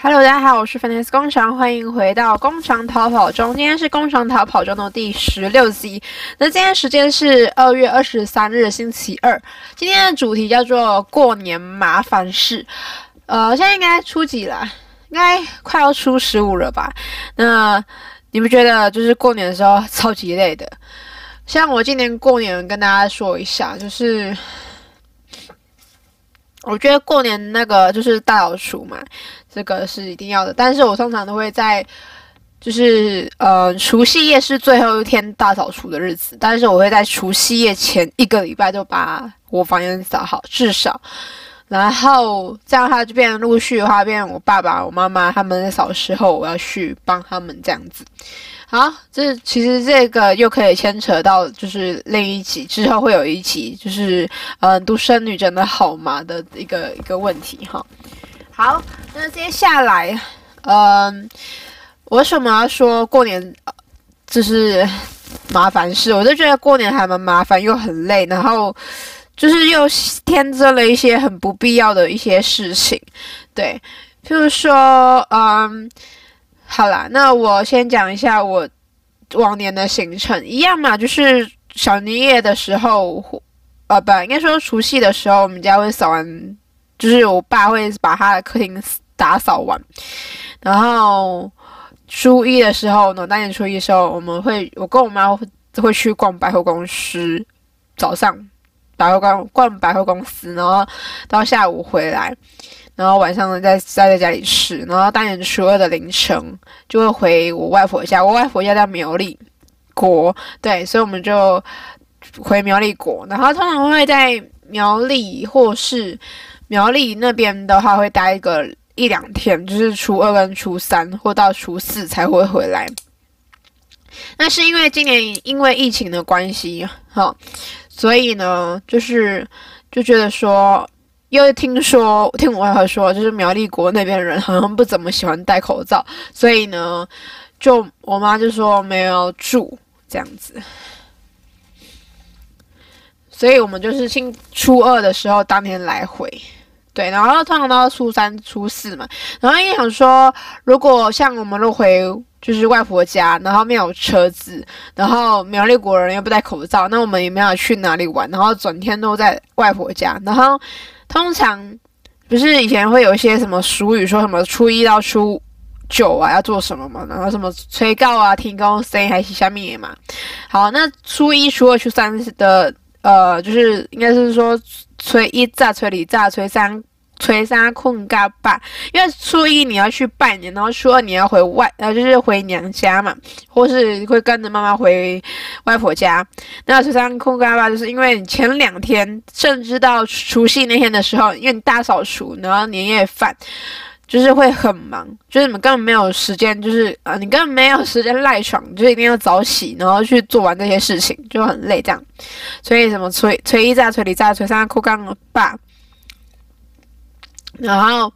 Hello，大家好，我是 Fantastic 工厂，欢迎回到工厂逃跑中。今天是工厂逃跑中的第十六集。那今天时间是二月二十三日星期二。今天的主题叫做过年麻烦事。呃，现在应该初几了？应该快要初十五了吧？那你们觉得就是过年的时候超级累的？像我今年过年跟大家说一下，就是。我觉得过年那个就是大扫除嘛，这个是一定要的。但是我通常都会在，就是呃除夕夜是最后一天大扫除的日子，但是我会在除夕夜前一个礼拜就把我房间扫好，至少，然后这样它就变成陆续的话，变成我爸爸、我妈妈他们在扫时候，我要去帮他们这样子。好，这其实这个又可以牵扯到，就是另一集之后会有一集，就是呃，独生女真的好吗的一个一个问题哈。好，那接下来，嗯、我为什么要说过年就是麻烦事？我就觉得过年还蛮麻烦，又很累，然后就是又添增了一些很不必要的一些事情，对，譬如说，嗯。好啦，那我先讲一下我往年的行程，一样嘛，就是小年夜的时候，呃，不，应该说除夕的时候，我们家会扫完，就是我爸会把他的客厅打扫完，然后初一的时候呢，大年初一的时候，我们会，我跟我妈会会去逛百货公司，早上百货逛逛百货公司，然后到下午回来。然后晚上呢，再再在家里吃，然后大年初二的凌晨就会回我外婆家。我外婆家在苗栗国，对，所以我们就回苗栗国。然后通常会在苗栗或是苗栗那边的话，会待个一两天，就是初二跟初三，或到初四才会回来。那是因为今年因为疫情的关系，哈，所以呢，就是就觉得说。又听说听我外婆说，就是苗栗国那边人好像不怎么喜欢戴口罩，所以呢，就我妈就说没有住这样子，所以我们就是庆初二的时候当天来回，对，然后通常到初三、初四嘛，然后也想说，如果像我们都回就是外婆家，然后没有车子，然后苗栗国人又不戴口罩，那我们也没有去哪里玩，然后整天都在外婆家，然后。通常不是以前会有一些什么俗语说什么初一到初九啊要做什么嘛，然后什么催告啊、停工、生还是下面嘛。好，那初一、初二、初三的呃，就是应该是说催一炸、催二炸、催三。催三困嘎巴，因为初一你要去拜年，然后初二你要回外，呃，就是回娘家嘛，或是会跟着妈妈回外婆家。那催三困嘎巴，就是因为你前两天，甚至到除夕那天的时候，因为你大扫除，然后年夜饭，就是会很忙，就是你们根本没有时间，就是啊、呃，你根本没有时间赖床，就一定要早起，然后去做完这些事情，就很累这样。所以什么催催一炸、催二炸、催三困嘎巴。然后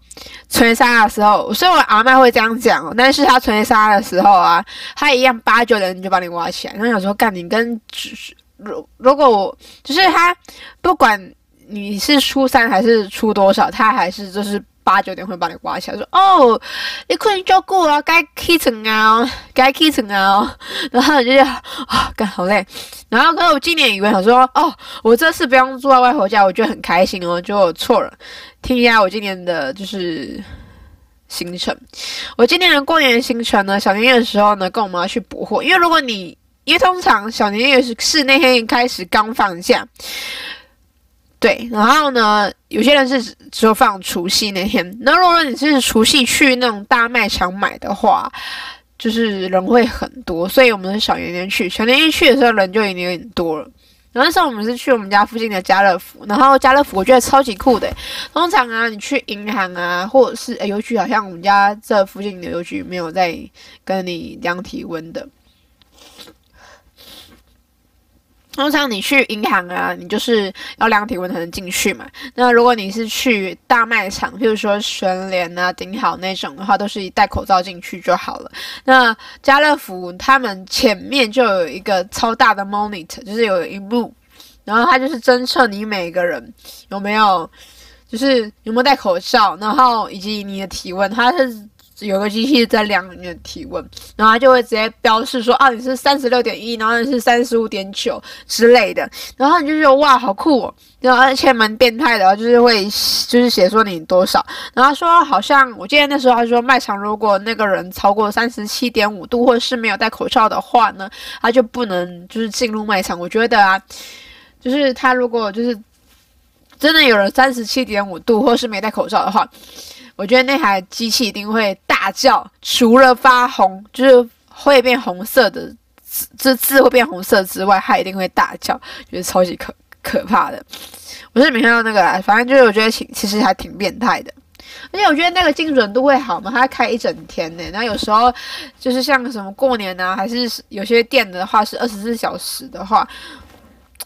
锤杀的时候，虽然我阿嬷会这样讲，但是她锤杀的时候啊，她一样八九人就把你挖起来。然后有时候干你跟，如如果我就是他，不管你是出三还是出多少，他还是就是。八九点会把你刮起来，说哦，你快点照顾啊，该起床啊，该起床啊，然后你就啊，干好累。然后，可是我今年以为想说，哦，我这次不用住在外婆家，我觉得很开心哦，就错了。听一下我今年的就是行程，我今年的过年行程呢，小年夜的时候呢，跟我妈去补货，因为如果你，因为通常小年夜是是那天开始刚放假。对，然后呢，有些人是只有放除夕那天。那如果你是除夕去那种大卖场买的话，就是人会很多，所以我们是小年夜去。小年夜去的时候人就已经有点多了。然后那时候我们是去我们家附近的家乐福，然后家乐福我觉得超级酷的。通常啊，你去银行啊，或者是邮局，好像我们家这附近的邮局没有在跟你量体温的。通常你去银行啊，你就是要量体温才能进去嘛。那如果你是去大卖场，譬如说全联啊、顶好那种的话，都是戴口罩进去就好了。那家乐福他们前面就有一个超大的 monitor，就是有一幕，然后它就是侦测你每个人有没有，就是有没有戴口罩，然后以及你的体温，它是有个机器在量你的体温，然后它就会直接标示说啊，你是三十六点一，然后你是三十五点九之类的，然后你就觉得哇，好酷哦，然后而且蛮变态的，就是会就是写说你多少，然后说好像我记得那时候他说卖场如果那个人超过三十七点五度或是没有戴口罩的话呢，他就不能就是进入卖场。我觉得啊，就是他如果就是真的有人三十七点五度或是没戴口罩的话。我觉得那台机器一定会大叫，除了发红，就是会变红色的字，这字会变红色之外，它一定会大叫，觉得超级可可怕的。我是没看到那个，反正就是我觉得其其实还挺变态的，而且我觉得那个精准度会好嘛，它开一整天呢。然后有时候就是像什么过年啊，还是有些店的话是二十四小时的话，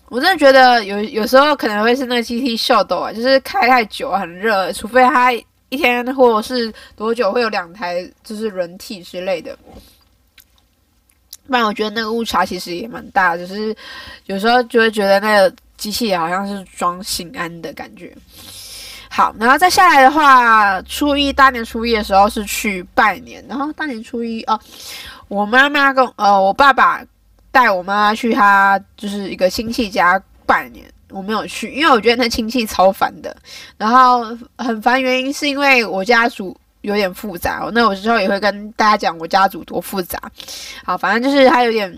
我真的觉得有有时候可能会是那个机器秀逗啊，就是开太久很热，除非它。一天或者是多久会有两台就是轮替之类的，不然我觉得那个误差其实也蛮大，只是有时候就会觉得那个机器好像是装心安的感觉。好，然后再下来的话，初一大年初一的时候是去拜年，然后大年初一哦，我妈妈跟呃我爸爸带我妈妈去他就是一个亲戚家拜年。我没有去，因为我觉得那亲戚超烦的。然后很烦，原因是因为我家族有点复杂。那我之后也会跟大家讲我家族多复杂。好，反正就是他有点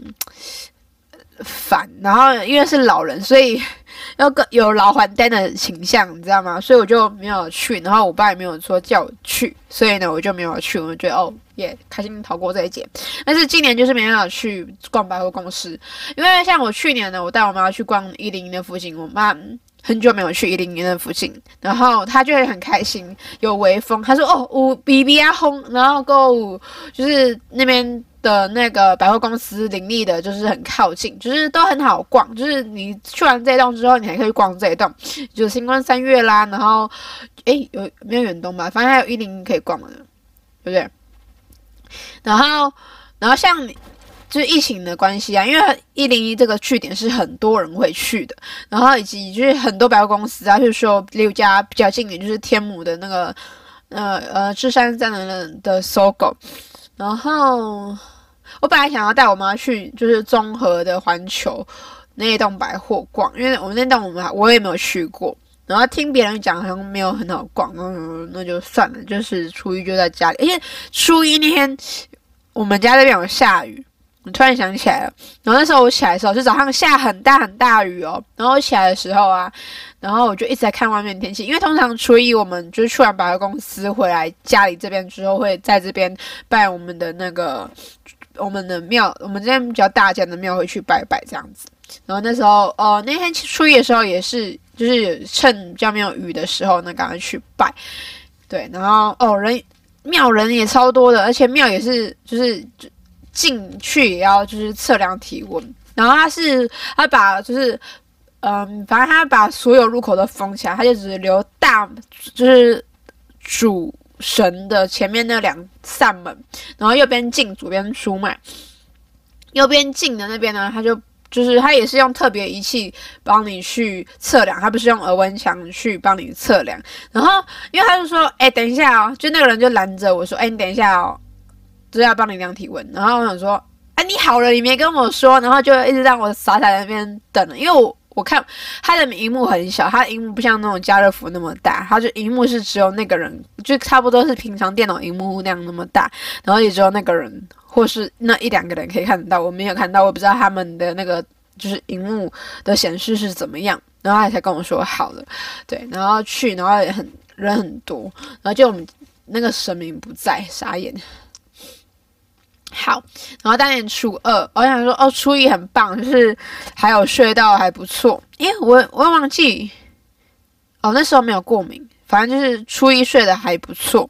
烦。然后因为是老人，所以 要个有老还单的倾向，你知道吗？所以我就没有去。然后我爸也没有说叫我去，所以呢，我就没有去。我就觉得哦。也、开心逃过这一劫，但是今年就是没办法去逛百货公司，因为像我去年呢，我带我妈去逛一零一的附近，我妈很久没有去一零一的附近，然后她就会很开心，有微风，她说哦，我 B B 啊轰，然后购物就是那边的那个百货公司林立的，就是很靠近，就是都很好逛，就是你去完这一栋之后，你还可以逛这一栋，就是新光三月啦，然后诶，有没有远东吧？反正还有一零一可以逛嘛，对不对？然后，然后像就是疫情的关系啊，因为一零一这个据点是很多人会去的，然后以及就是很多百货公司啊，就是说离家比较近点，就是天母的那个呃呃芝山站的的 SOGO。然后我本来想要带我妈去，就是综合的环球那一栋百货逛，因为我们那栋我们我也没有去过。然后听别人讲好像没有很好逛，嗯，那就算了，就是初一就在家里。而且初一那天我们家那边有下雨，我突然想起来了。然后那时候我起来的时候就早上下很大很大雨哦。然后我起来的时候啊，然后我就一直在看外面天气，因为通常初一我们就是去完百货公司回来家里这边之后，会在这边拜我们的那个我们的庙，我们这边比较大间的庙会去拜拜这样子。然后那时候哦，那天初一的时候也是。就是趁比较没有雨的时候，那赶快去拜，对，然后哦人庙人也超多的，而且庙也是就是进去也要就是测量体温，然后他是他把就是嗯，反正他把所有入口都封起来，他就只留大就是主神的前面那两扇门，然后右边进左边出嘛，右边进的那边呢，他就。就是他也是用特别仪器帮你去测量，他不是用额温枪去帮你测量。然后，因为他就说：“哎、等一下哦。”就那个人就拦着我说：“哎、你等一下哦，就是要帮你量体温。”然后我想说：“哎、你好了，你没跟我说。”然后就一直让我傻傻在那边等，因为我我看他的荧幕很小，他荧幕不像那种家乐福那么大，他就荧幕是只有那个人，就差不多是平常电脑荧幕那样那么大，然后也只有那个人。或是那一两个人可以看得到，我没有看到，我不知道他们的那个就是荧幕的显示是怎么样，然后他才跟我说好了，对，然后去，然后也很人很多，然后就我们那个神明不在，傻眼。好，然后大年初二，我想说哦，初一很棒，就是还有睡到还不错，因为我我忘记，哦，那时候没有过敏。反正就是初一睡得还不错，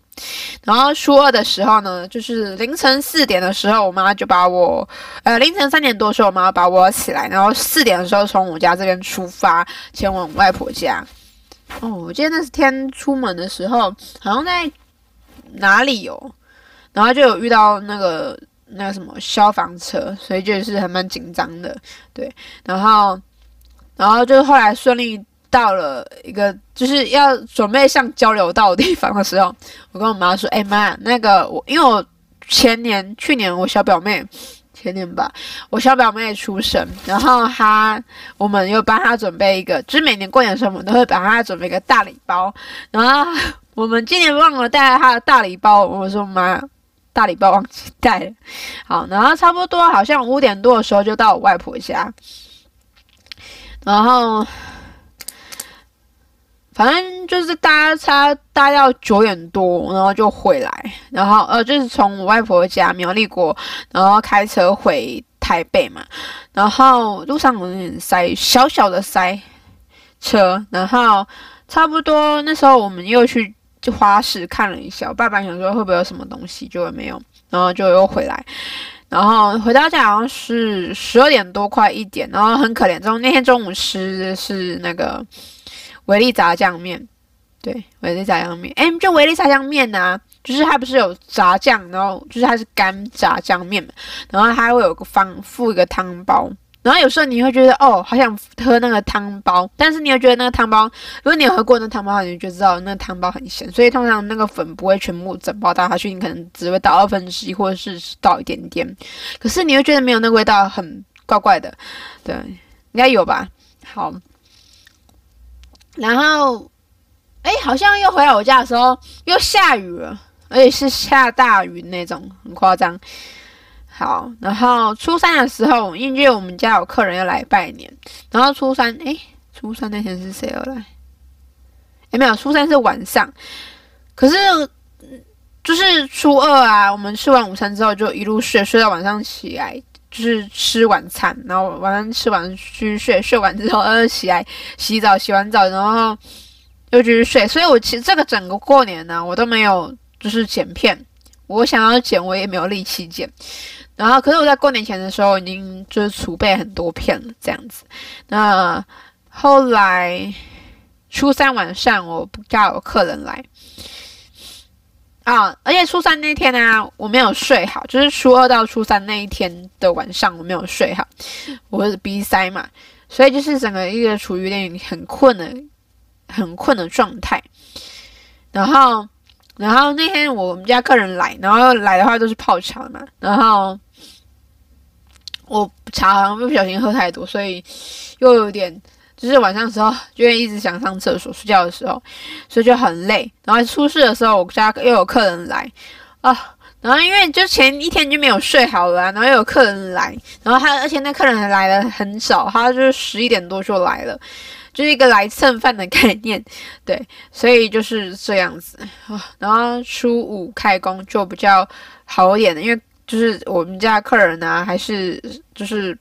然后初二的时候呢，就是凌晨四点的时候，我妈就把我，呃，凌晨三点多时候，我妈把我起来，然后四点的时候从我家这边出发前往外婆家。哦，我记得那天出门的时候，好像在哪里有，然后就有遇到那个那个什么消防车，所以就是还蛮紧张的，对，然后，然后就后来顺利。到了一个就是要准备上交流道的地方的时候，我跟我妈说：“哎、妈，那个我因为我前年去年我小表妹前年吧，我小表妹出生，然后她我们又帮她准备一个，就是每年过年的时候我们都会帮她准备一个大礼包，然后我们今年忘了带她的大礼包，我说妈，大礼包忘记带了。好，然后差不多好像五点多的时候就到我外婆家，然后。”反正就是搭车搭到九点多，然后就回来，然后呃，就是从我外婆家苗栗国，然后开车回台北嘛，然后路上有点塞，小小的塞车，然后差不多那时候我们又去就花市看了一下，我爸爸想说会不会有什么东西，就没有，然后就又回来，然后回到家好像是十二点多快一点，然后很可怜，中那天中午吃的是那个。维力炸酱面，对，维力炸酱面，哎，就维力炸酱面呐，就是它不是有炸酱，然后就是它是干炸酱面，然后它会有个放附一个汤包，然后有时候你会觉得哦，好想喝那个汤包，但是你又觉得那个汤包，如果你有喝过那汤包，你就知道那个汤包很咸，所以通常那个粉不会全部整包倒下去，你可能只会倒二分之一或者是倒一点点，可是你又觉得没有那个味道，很怪怪的，对，应该有吧？好。然后，哎，好像又回来我家的时候又下雨了，而且是下大雨那种，很夸张。好，然后初三的时候，因为我们家有客人要来拜年，然后初三，哎，初三那天是谁要来？哎，没有，初三是晚上。可是，就是初二啊，我们吃完午餐之后就一路睡，睡到晚上起来。就是吃晚餐，然后晚上吃完去睡，睡完之后又起来洗澡，洗完澡然后又继续睡。所以我其实这个整个过年呢，我都没有就是剪片，我想要剪我也没有力气剪。然后可是我在过年前的时候已经就是储备很多片了，这样子。那后来初三晚上我家有客人来。啊！而且初三那天呢、我没有睡好，就是初二到初三那一天的晚上我没有睡好，我是鼻塞嘛，所以就是整个一个处于有点很困的、很困的状态。然后，然后那天我们家客人来，然后来的话都是泡茶嘛，然后我茶好像不小心喝太多，所以又有点。就是晚上的时候，就会一直想上厕所，睡觉的时候，所以就很累。然后出事的时候，我家又有客人来啊，然后因为就前一天就没有睡好了，然后又有客人来，然后他而且那客人来的很少，他就是十一点多就来了，就是一个来蹭饭的概念，对，所以就是这样子啊。然后初五开工就比较好一点的，因为就是我们家客人啊，还是就是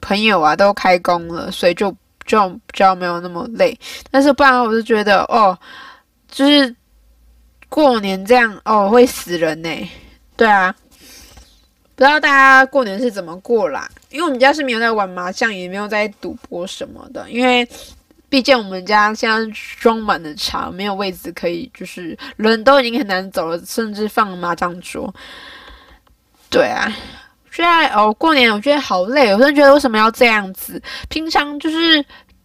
朋友啊都开工了，所以就。就比较没有那么累，但是不然我就觉得哦，就是过年这样哦会死人呢。对啊，不知道大家过年是怎么过啦？因为我们家是没有在玩麻将，也没有在赌博什么的。因为毕竟我们家现在装满了茶，没有位置可以，就是人都已经很难走了，甚至放麻将桌。对啊。现在哦，过年我觉得好累，我真的觉得为什么要这样子？平常就是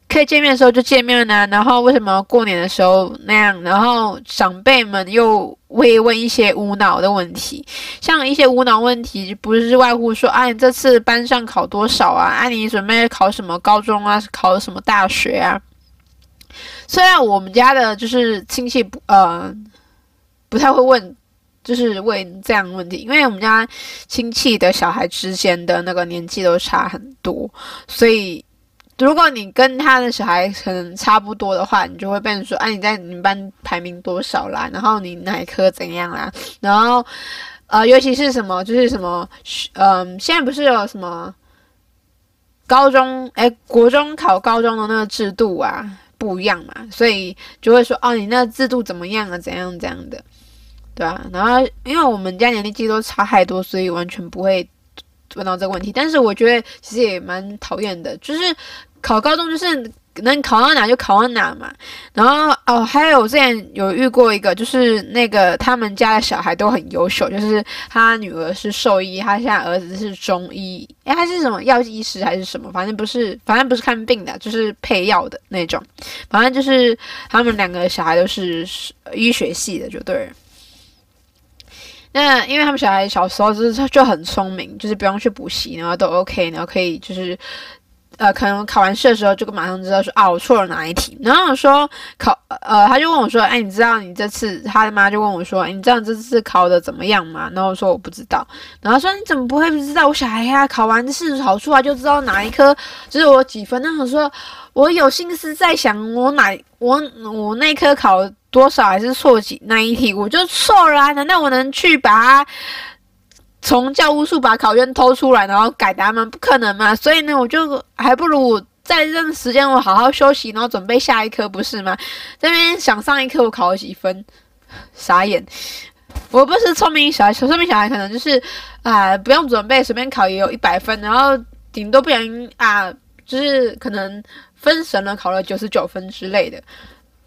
可以见面的时候就见面呢，然后为什么过年的时候那样？然后长辈们又会问一些无脑的问题，像一些无脑问题，不是外乎说，啊，你这次班上考多少啊？啊，你准备考什么高中啊？考什么大学啊？虽然我们家的就是亲戚不呃不太会问。就是问这样的问题，因为我们家亲戚的小孩之间的那个年纪都差很多，所以如果你跟他的小孩可能差不多的话，你就会被人说，哎、你在你们班排名多少啦？然后你哪一科怎样啦？然后呃，尤其是什么，就是什么，嗯、呃，现在不是有什么高中，哎，国中考高中的那个制度啊不一样嘛，所以就会说，哦，你那制度怎么样啊？怎样怎样的？对啊，然后因为我们家年龄其实都差太多，所以完全不会问到这个问题。但是我觉得其实也蛮讨厌的，就是考高中就是能考到哪就考到哪嘛。然后哦，还有我之前有遇过一个，就是那个他们家的小孩都很优秀，就是他女儿是兽医，他现在儿子是中医，诶，他是什么药剂师还是什么？反正不是，反正不是看病的，就是配药的那种。反正就是他们两个小孩都是医学系的，就对。那因为他们小孩小时候就是就很聪明，就是不用去补习，然后都 OK，然后可以就是。呃，可能考完试的时候就马上知道说啊，我错了哪一题。然后我说考，呃，他就问我说，哎，你知道你这次他的妈就问我说，你知道你这次考的怎么样吗？然后我说我不知道。然后说你怎么不会不知道？我小孩呀，考完试考出来就知道哪一科就是我几分。那我说我有心思在想我哪我我那科考多少还是错几那一题，我就错了啊？难道我能去把它？从教务处把考卷偷出来，然后改答案吗？不可能嘛！所以呢，我就还不如我在这段时间我好好休息，然后准备下一科，不是吗？这边想上一科我考了几分，傻眼！我不是聪明小孩，聪明小孩可能就是啊、不用准备，随便考也有一百分，然后顶多不小心啊，就是可能分神了，考了九十九分之类的。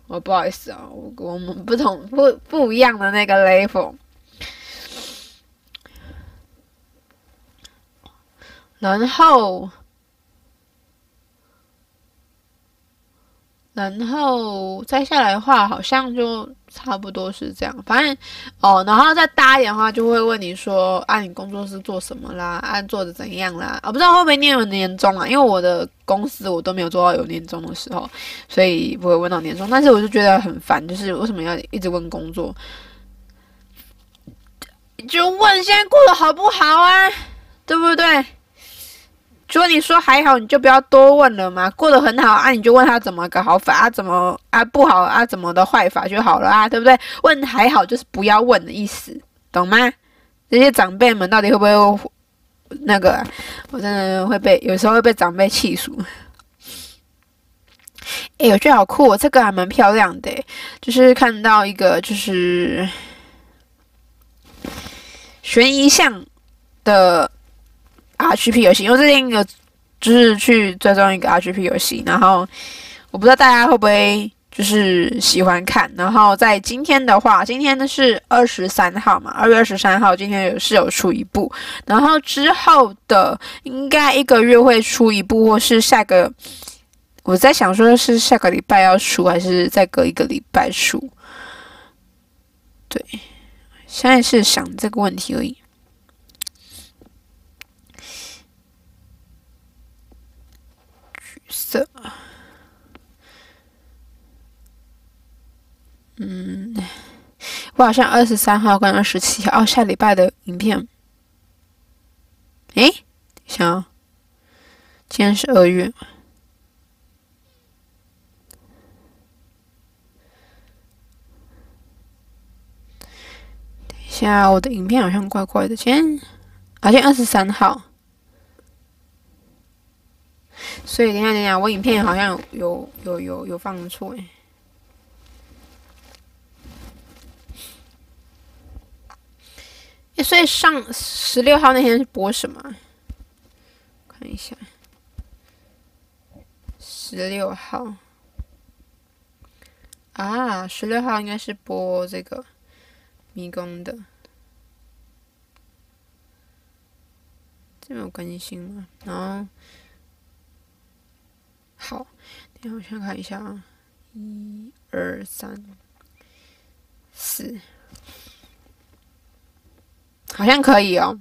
我不好意思啊，我我们不同不不一样的那个 level。然后，然后再下来的话，好像就差不多是这样。反正哦，然后再搭一点的话，就会问你说：“啊，你工作是做什么啦？啊，做的怎样啦？”啊，不知道会不会念有年终啊？因为我的公司我都没有做到有年终的时候，所以不会问到年终。但是我就觉得很烦，就是为什么要一直问工作？就问现在过得好不好啊？对不对？如果你说还好，你就不要多问了嘛。过得很好啊，你就问他怎么个好法啊，怎么啊不好啊，怎么的坏法就好了啊，对不对？问还好就是不要问的意思，懂吗？这些长辈们到底会不会那个啊？我真的会被有时候会被长辈气死。哎，我觉得好酷哦，这个还蛮漂亮的，就是看到一个就是悬疑像的。RGP 游戏，因为最近有就是去追踪一个 RGP 游戏，然后我不知道大家会不会就是喜欢看。然后在今天的话，今天呢是二十三号嘛，二月二十三号，今天有是有出一部，然后之后的应该一个月会出一部，或是下个，我在想说是下个礼拜要出，还是再隔一个礼拜出？对，现在是想这个问题而已。色，嗯，我好像二十三号跟二十七号，哦，下礼拜的影片。诶，想，今天是二月，等一下，我的影片好像怪怪的，今天，好像二十三号。所以等下等下，我影片好像有有有有，放错诶，所以上十六号那天是播什么？看一下，十六号啊，十六号应该是播这个迷宫的，这没有更新吗？然后。我先看一下啊，一、二、三、四，好像可以哦。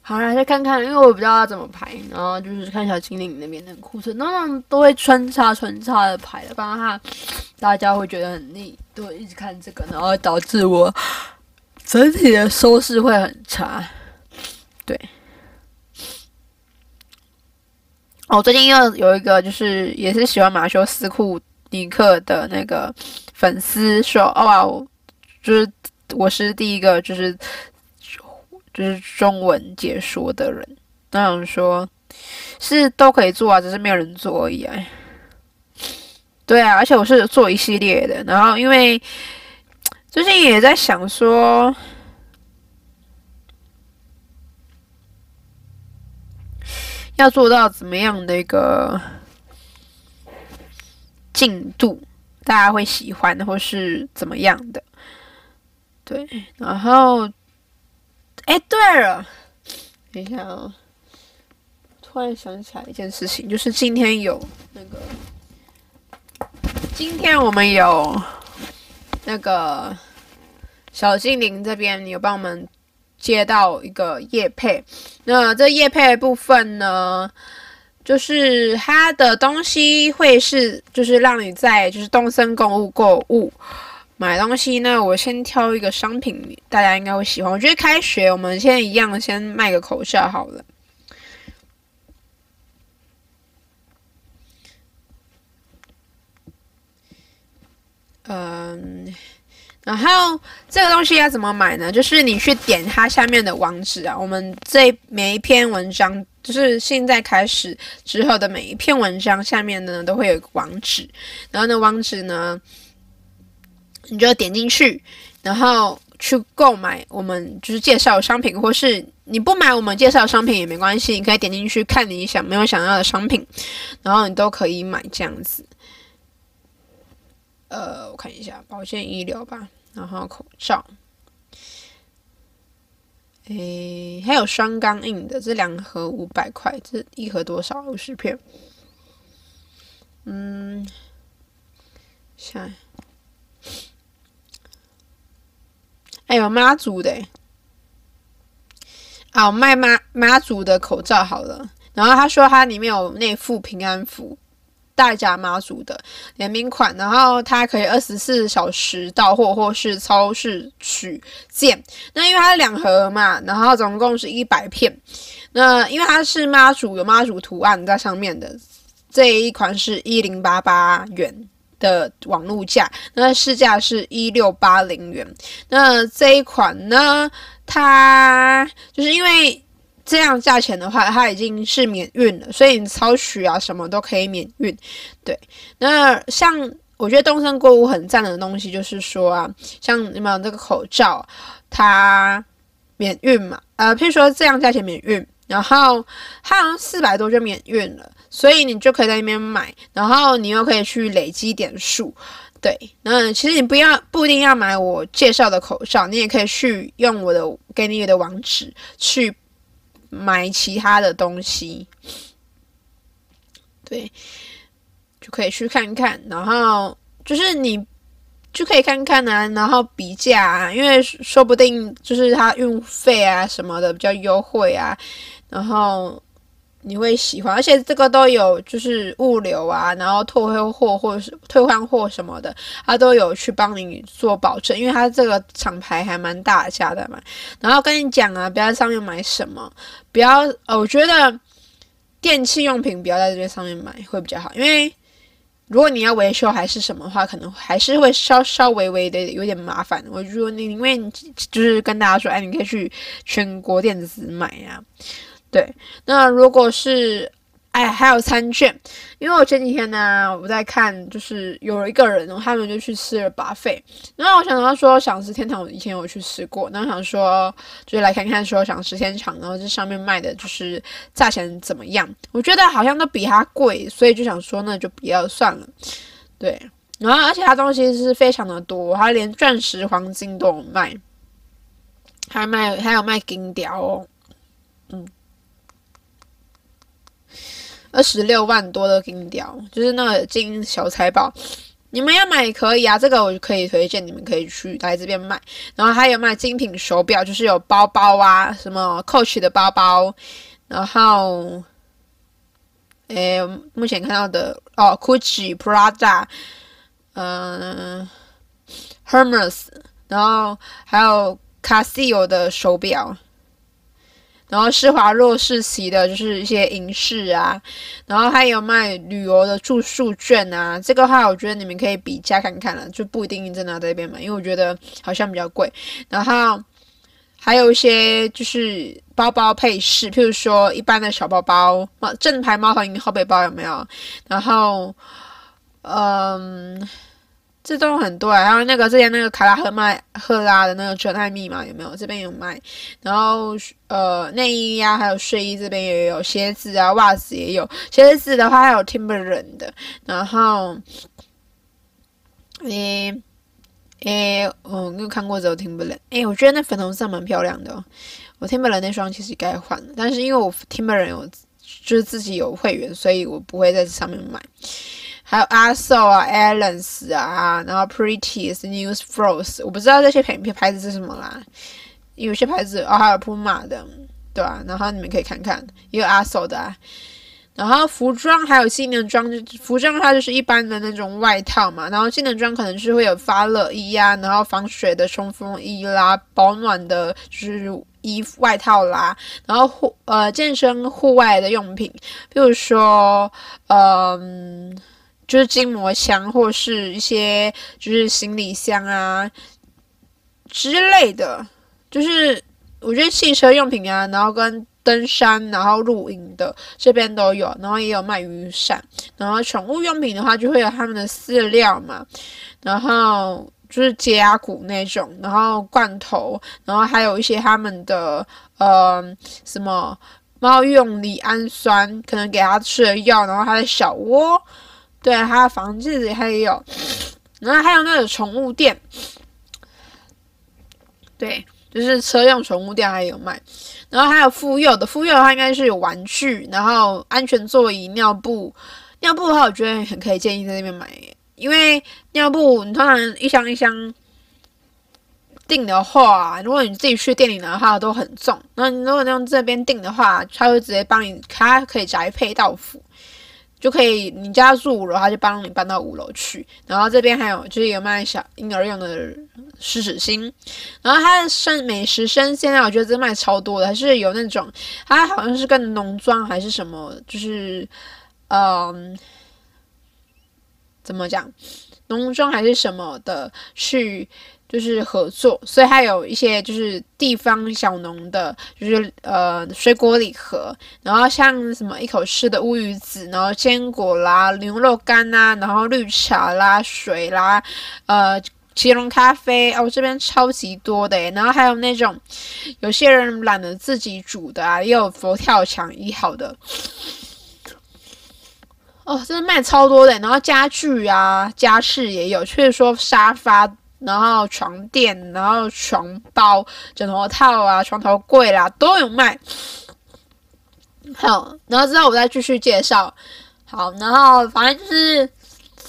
好，了再看看，因为我不知道要怎么排，然后就是看小精灵那边的库存，那种都会穿插穿插的排的，不然的话大家会觉得很腻，都一直看这个，然后导致我整体的收视会很差，对。哦，最近又有一个就是也是喜欢马修斯库尼克的那个粉丝说，哦，就是我是第一个就是就是中文解说的人，那想说是都可以做啊，只是没有人做而已啊。对啊，而且我是做一系列的，然后因为最近也在想说。要做到怎么样的一个进度，大家会喜欢或是怎么样的？对，然后，哎，对了，等一下哦，突然想起来一件事情，就是今天有那个，今天我们有那个小精灵这边有帮我们接到一个业配，那这业配部分呢，就是它的东西会是，就是让你在就是东森购物购物。买东西呢，我先挑一个商品，大家应该会喜欢。我觉得开学，我们现在一样先卖个口罩好了。嗯，然后这个东西要怎么买呢？就是你去点它下面的网址啊。我们这每一篇文章，就是现在开始之后的每一篇文章下面呢，都会有个网址。然后呢，网址呢。你就点进去，然后去购买我们就是介绍商品，或是你不买我们介绍商品也没关系，你可以点进去看你想没有想要的商品，然后你都可以买这样子。呃，我看一下保健医疗吧，然后口罩，诶，还有双钢印的，这两盒五百块，这一盒多少？五十片。嗯，下。还有妈祖的，啊，我卖妈妈祖的口罩好了。然后他说他里面有内附平安符，大甲妈祖的联名款。然后它可以二十四小时到货，或是超市取件。那因为它两盒嘛，然后总共是一百片。那因为它是妈祖，有妈祖图案在上面的，这一款是一零八八元。的网络价，那市价是一六八零元。那这一款呢，它就是因为这样价钱的话，它已经是免运了，所以你超取啊什么都可以免运。对，那像我觉得东森购物很赞的东西，就是说啊，像你们这个口罩，它免运嘛，呃，譬如说这样价钱免运。然后它好像四百多就免运了，所以你就可以在那边买，然后你又可以去累积点数，对。那其实你不要不一定要买我介绍的口罩，你也可以去用我的给你的网址去买其他的东西，对，就可以去看看，然后就是你就可以看看啊，然后比价啊，因为说不定就是它运费啊什么的比较优惠啊。然后你会喜欢，而且这个都有就是物流啊，然后退回货或者是退换货什么的，它都有去帮你做保证，因为它这个厂牌还蛮大家的嘛。然后跟你讲啊，不要在上面买什么，不要，呃，我觉得电器用品不要在这边上面买会比较好，因为如果你要维修还是什么的话，可能还是会稍稍微微的有点麻烦。我如果你因为就是跟大家说，哎，你可以去全国电子买呀、对，那如果是，哎，还有餐券，因为我前几天呢，我在看，就是有一个人，他们就去吃了巴菲然后我想到说，想吃天堂，我以前有去吃过，然后想说，就是来看看说想吃天堂，然后这上面卖的就是价钱怎么样？我觉得好像都比它贵，所以就想说，那就不要算了。对，然后而且它东西是非常的多，它连钻石、黄金都有卖，还卖还有卖金条哦，嗯。二十六万多的金雕，就是那个金小财宝，你们要买也可以啊，这个我就可以推荐，你们可以去来这边买。然后还有卖精品手表，就是有包包啊，什么 Coach 的包包，然后，诶，目前看到的哦，Gucci、Prada，嗯，Hermes，然后还有 Casio 的手表。然后施华洛世奇的，就是一些银饰啊，然后还有卖旅游的住宿券啊，这个话我觉得你们可以比价看看了，就不一定真的在这边买，因为我觉得好像比较贵。然后还有一些就是包包配饰，譬如说一般的小包包，正牌猫头鹰后背包有没有？然后，嗯，这都很多啊，还有那个之前那个卡拉赫麦赫拉的那个纯爱密码有没有？这边有卖。然后呃内衣呀、啊，还有睡衣这边也有，鞋子啊袜子也有。鞋子的话还有 Timberland 的。然后诶诶，我没有看过这个 Timberland。诶，我觉得那粉红色蛮漂亮的哦。我 Timberland 那双其实该换了，但是因为我 Timberland 有就是自己有会员，所以我不会在这上面买。还有阿寿啊，Allen's 啊，然后 Pretty's News Frost，我不知道这些品牌牌子是什么啦。有些牌子哦，还有 Puma 的，对吧、然后你们可以看看，也有阿寿的、啊。然后服装还有纪念装，服装的话就是一般的那种外套嘛。然后纪念装可能是会有发热衣啊，然后防水的冲锋衣啦，保暖的就是衣服外套啦。然后户呃健身户外的用品，比如说嗯。就是筋膜枪，或是一些就是行李箱啊之类的，就是我觉得汽车用品啊，然后跟登山，然后露营的这边都有，然后也有卖雨伞，然后宠物用品的话就会有他们的饲料嘛，然后就是鸡鸭骨那种，然后罐头，然后还有一些他们的呃什么猫用锂氨酸，可能给它吃的药，然后它的小窝。对，还有房子里还有，然后还有那个宠物店，对，就是车用宠物店还有卖，然后还有妇幼的，妇幼的话应该是有玩具，然后安全座椅、尿布，尿布的话我觉得很可以建议在那边买，因为尿布你通常一箱一箱订的话，如果你自己去店里拿的话都很重，那你如果用这边订的话，他会直接帮你，他可以宅配到府。就可以，你家住五楼，他就帮你搬到五楼去。然后这边还有就是有卖小婴儿用的湿纸巾，然后它的生美食生鲜啊，我觉得这卖超多的，还是有那种，它好像是跟农庄还是什么，就是嗯，怎么讲，农庄还是什么的去。就是合作，所以还有一些就是地方小农的，就是呃水果礼盒，然后像什么一口吃的乌鱼子，然后坚果啦、牛肉干呐，然后绿茶啦、水啦，呃奇隆咖啡哦，这边超级多的，然后还有那种有些人懒得自己煮的啊，也有佛跳墙一好的，哦，真的卖超多的，然后家具啊、家饰也有，就是说沙发。然后床垫，然后床包、枕头套啊、床头柜啦都有卖。好，然后之后我再继续介绍。好，然后反正就是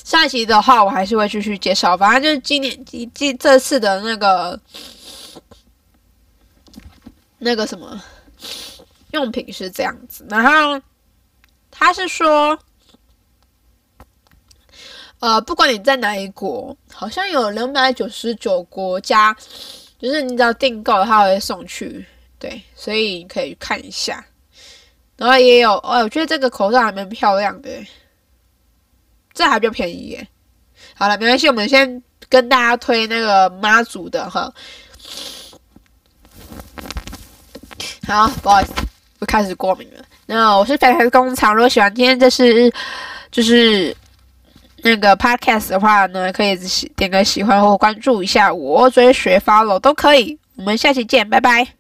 下一期的话，我还是会继续介绍。反正就是今年今今这次的那个那个什么用品是这样子。然后他是说。呃，不管你在哪一国，好像有两百九十九国家，就是你只要订购，它会送去。对，所以你可以看一下。然后也有，哦，我觉得这个口罩还蛮漂亮的，这还比较便宜耶。好了，没关系，我们先跟大家推那个妈祖的哈。好，不好意思，我开始过敏了。那我是肥肥工厂，如果喜欢今天这是就是。那个 podcast 的话呢，可以点个喜欢或关注一下我，追随 follow 都可以。我们下期见，拜拜。